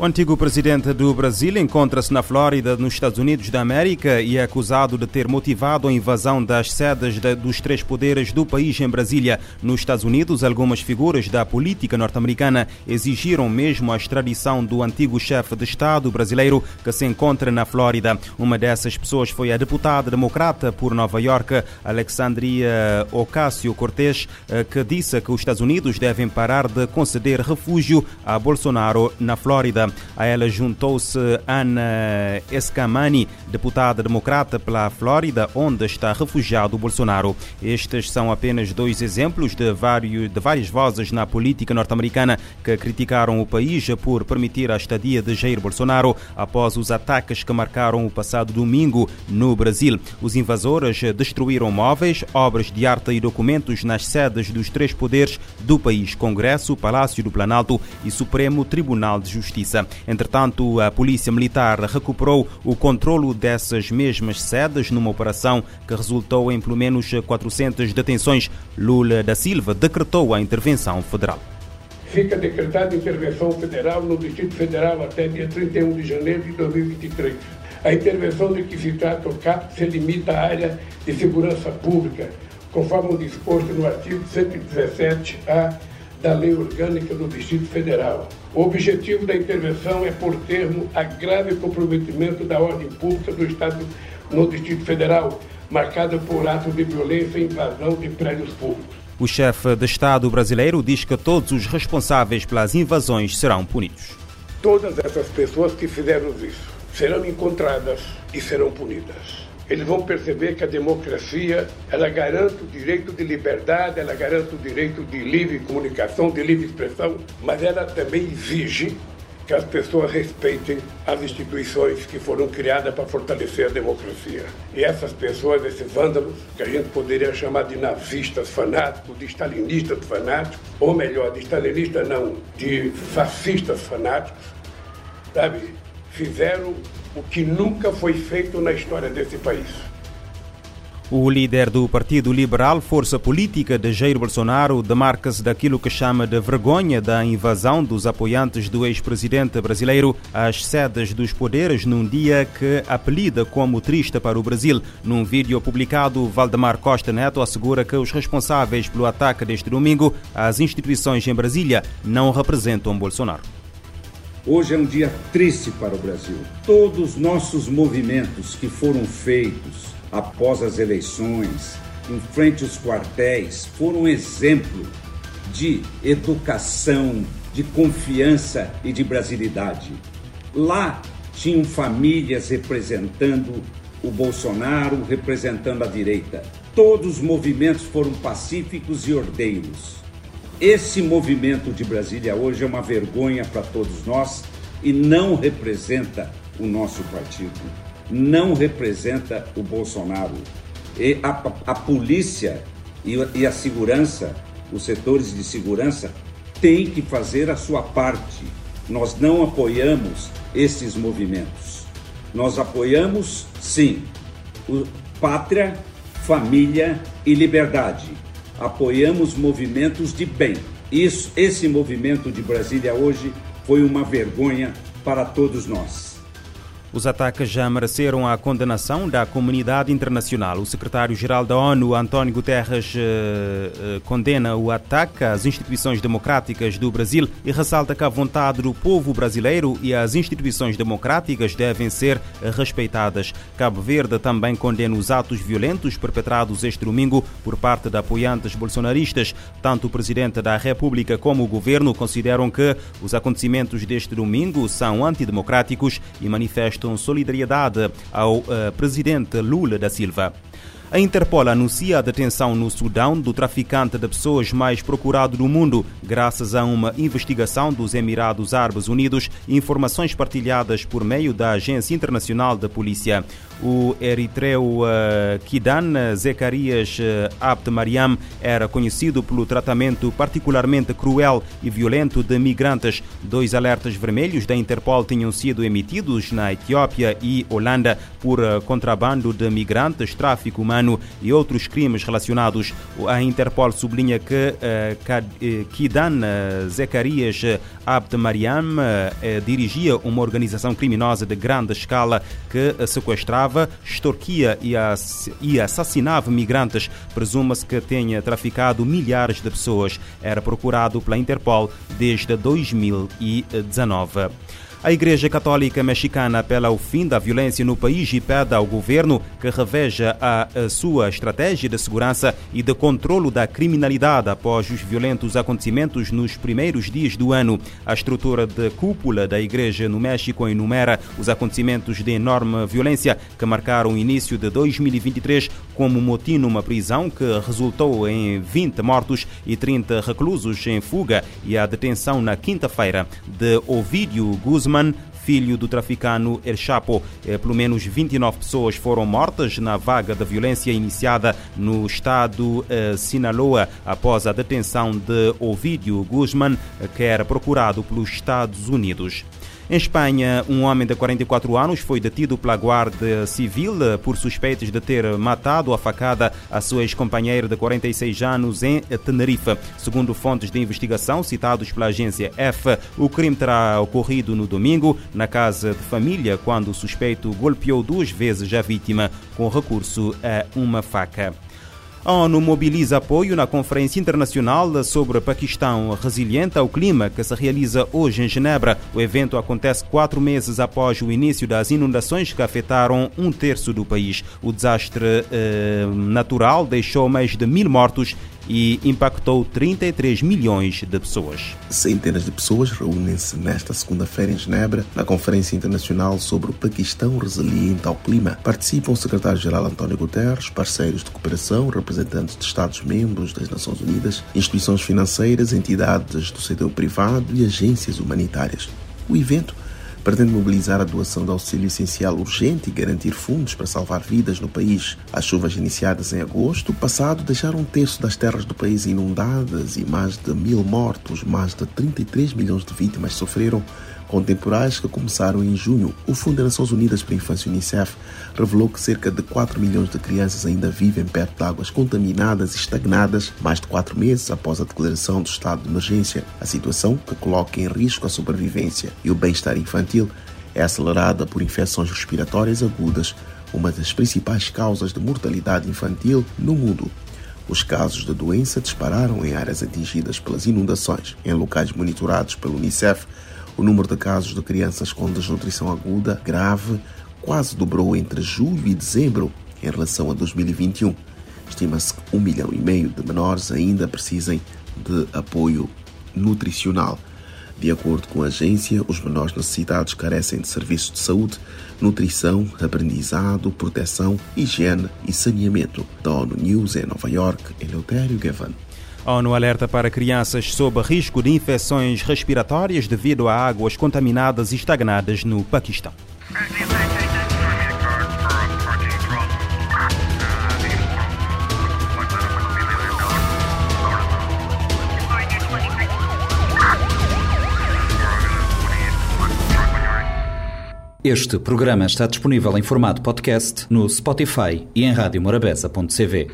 O antigo presidente do Brasil encontra-se na Flórida, nos Estados Unidos da América, e é acusado de ter motivado a invasão das sedes dos três poderes do país em Brasília. Nos Estados Unidos, algumas figuras da política norte-americana exigiram mesmo a extradição do antigo chefe de Estado brasileiro que se encontra na Flórida. Uma dessas pessoas foi a deputada democrata por Nova York, Alexandria Ocasio-Cortez, eh, que disse que os Estados Unidos devem parar de conceder refúgio a Bolsonaro na Flórida. A ela juntou-se Ana Escamani, deputada democrata pela Flórida, onde está refugiado Bolsonaro. Estes são apenas dois exemplos de, vários, de várias vozes na política norte-americana que criticaram o país por permitir a estadia de Jair Bolsonaro após os ataques que marcaram o passado domingo no Brasil. Os invasores destruíram móveis, obras de arte e documentos nas sedes dos três poderes do país: Congresso, Palácio do Planalto e Supremo Tribunal de Justiça. Entretanto, a Polícia Militar recuperou o controlo dessas mesmas sedes numa operação que resultou em pelo menos 400 detenções. Lula da Silva decretou a intervenção federal. Fica decretada intervenção federal no Distrito Federal até dia 31 de janeiro de 2023. A intervenção de que se trata o CAP se limita à área de segurança pública, conforme o disposto no artigo 117-A da Lei Orgânica do Distrito Federal. O objetivo da intervenção é por termo a grave comprometimento da ordem pública do Estado no Distrito Federal, marcada por atos de violência e invasão de prédios públicos. O chefe de Estado brasileiro diz que todos os responsáveis pelas invasões serão punidos. Todas essas pessoas que fizeram isso serão encontradas e serão punidas eles vão perceber que a democracia ela garante o direito de liberdade, ela garante o direito de livre comunicação, de livre expressão, mas ela também exige que as pessoas respeitem as instituições que foram criadas para fortalecer a democracia. E essas pessoas, esses vândalos, que a gente poderia chamar de nazistas fanáticos, de stalinistas fanáticos, ou melhor, de stalinistas não, de fascistas fanáticos, sabe, fizeram o que nunca foi feito na história desse país. O líder do Partido Liberal, força política de Jair Bolsonaro, demarca-se daquilo que chama de vergonha da invasão dos apoiantes do ex-presidente brasileiro às sedes dos poderes num dia que apelida como triste para o Brasil. Num vídeo publicado, Valdemar Costa Neto assegura que os responsáveis pelo ataque deste domingo às instituições em Brasília não representam Bolsonaro. Hoje é um dia triste para o Brasil. Todos os nossos movimentos que foram feitos após as eleições, em frente aos quartéis, foram um exemplo de educação, de confiança e de brasilidade. Lá tinham famílias representando o Bolsonaro, representando a direita. Todos os movimentos foram pacíficos e ordeiros. Esse movimento de Brasília hoje é uma vergonha para todos nós e não representa o nosso partido, não representa o Bolsonaro. E a, a polícia e, e a segurança, os setores de segurança, têm que fazer a sua parte. Nós não apoiamos esses movimentos. Nós apoiamos, sim, o, pátria, família e liberdade apoiamos movimentos de bem. Isso, esse movimento de Brasília hoje foi uma vergonha para todos nós. Os ataques já mereceram a condenação da comunidade internacional. O secretário-geral da ONU, António Guterres, eh, eh, condena o ataque às instituições democráticas do Brasil e ressalta que a vontade do povo brasileiro e as instituições democráticas devem ser respeitadas. Cabo Verde também condena os atos violentos perpetrados este domingo por parte de apoiantes bolsonaristas. Tanto o presidente da República como o governo consideram que os acontecimentos deste domingo são antidemocráticos e manifestam manifestam solidariedade ao uh, presidente Lula da Silva. A Interpol anuncia a detenção no Sudão do traficante de pessoas mais procurado do mundo, graças a uma investigação dos Emirados Árabes Unidos e informações partilhadas por meio da Agência Internacional da Polícia. O eritreu Kidan Zacarias Abd Mariam era conhecido pelo tratamento particularmente cruel e violento de migrantes. Dois alertas vermelhos da Interpol tinham sido emitidos na Etiópia e Holanda por contrabando de migrantes, tráfico humano e outros crimes relacionados. A Interpol sublinha que Kidan Zacarias Abd Mariam dirigia uma organização criminosa de grande escala que sequestrava, extorquia e assassinava migrantes. Presume-se que tenha traficado milhares de pessoas. Era procurado pela Interpol desde 2019. A Igreja Católica Mexicana apela ao fim da violência no país e pede ao governo que reveja a, a sua estratégia de segurança e de controlo da criminalidade após os violentos acontecimentos nos primeiros dias do ano. A estrutura de cúpula da Igreja no México enumera os acontecimentos de enorme violência que marcaram o início de 2023, como motim numa prisão que resultou em 20 mortos e 30 reclusos em fuga e a detenção na quinta-feira de Ovídio Guzmán Filho do traficano El Chapo. Pelo menos 29 pessoas foram mortas na vaga da violência iniciada no estado eh, Sinaloa após a detenção de Ovidio Guzman, que era procurado pelos Estados Unidos. Em Espanha, um homem de 44 anos foi detido pela Guarda Civil por suspeitos de ter matado a facada a sua ex-companheira de 46 anos em Tenerife. Segundo fontes de investigação citados pela agência F, o crime terá ocorrido no domingo na casa de família, quando o suspeito golpeou duas vezes a vítima com recurso a uma faca. A ONU mobiliza apoio na Conferência Internacional sobre Paquistão Resiliente ao Clima, que se realiza hoje em Genebra. O evento acontece quatro meses após o início das inundações que afetaram um terço do país. O desastre eh, natural deixou mais de mil mortos e impactou 33 milhões de pessoas. Centenas de pessoas reúnem-se nesta segunda-feira em Genebra na Conferência Internacional sobre o Paquistão Resiliente ao Clima. Participam o secretário-geral António Guterres, parceiros de cooperação, representantes de Estados-membros das Nações Unidas, instituições financeiras, entidades do setor privado e agências humanitárias. O evento pretende mobilizar a doação de auxílio essencial urgente e garantir fundos para salvar vidas no país. As chuvas iniciadas em agosto passado deixaram um terço das terras do país inundadas e mais de mil mortos, mais de 33 milhões de vítimas sofreram com temporais que começaram em junho. O Fundo das Nações Unidas para a Infância UNICEF revelou que cerca de 4 milhões de crianças ainda vivem perto de águas contaminadas e estagnadas mais de quatro meses após a declaração do estado de emergência. A situação, que coloca em risco a sobrevivência e o bem-estar infantil, é acelerada por infecções respiratórias agudas, uma das principais causas de mortalidade infantil no mundo. Os casos da doença dispararam em áreas atingidas pelas inundações. Em locais monitorados pelo Unicef, o número de casos de crianças com desnutrição aguda grave quase dobrou entre julho e dezembro em relação a 2021. Estima-se que um milhão e meio de menores ainda precisem de apoio nutricional. De acordo com a agência, os menores necessitados carecem de serviços de saúde, nutrição, aprendizado, proteção, higiene e saneamento. Da ONU News em Nova York, Eleutério Gavan. A ONU alerta para crianças sob risco de infecções respiratórias devido a águas contaminadas e estagnadas no Paquistão. Este programa está disponível em formato podcast no Spotify e em radiomorabeza.cv.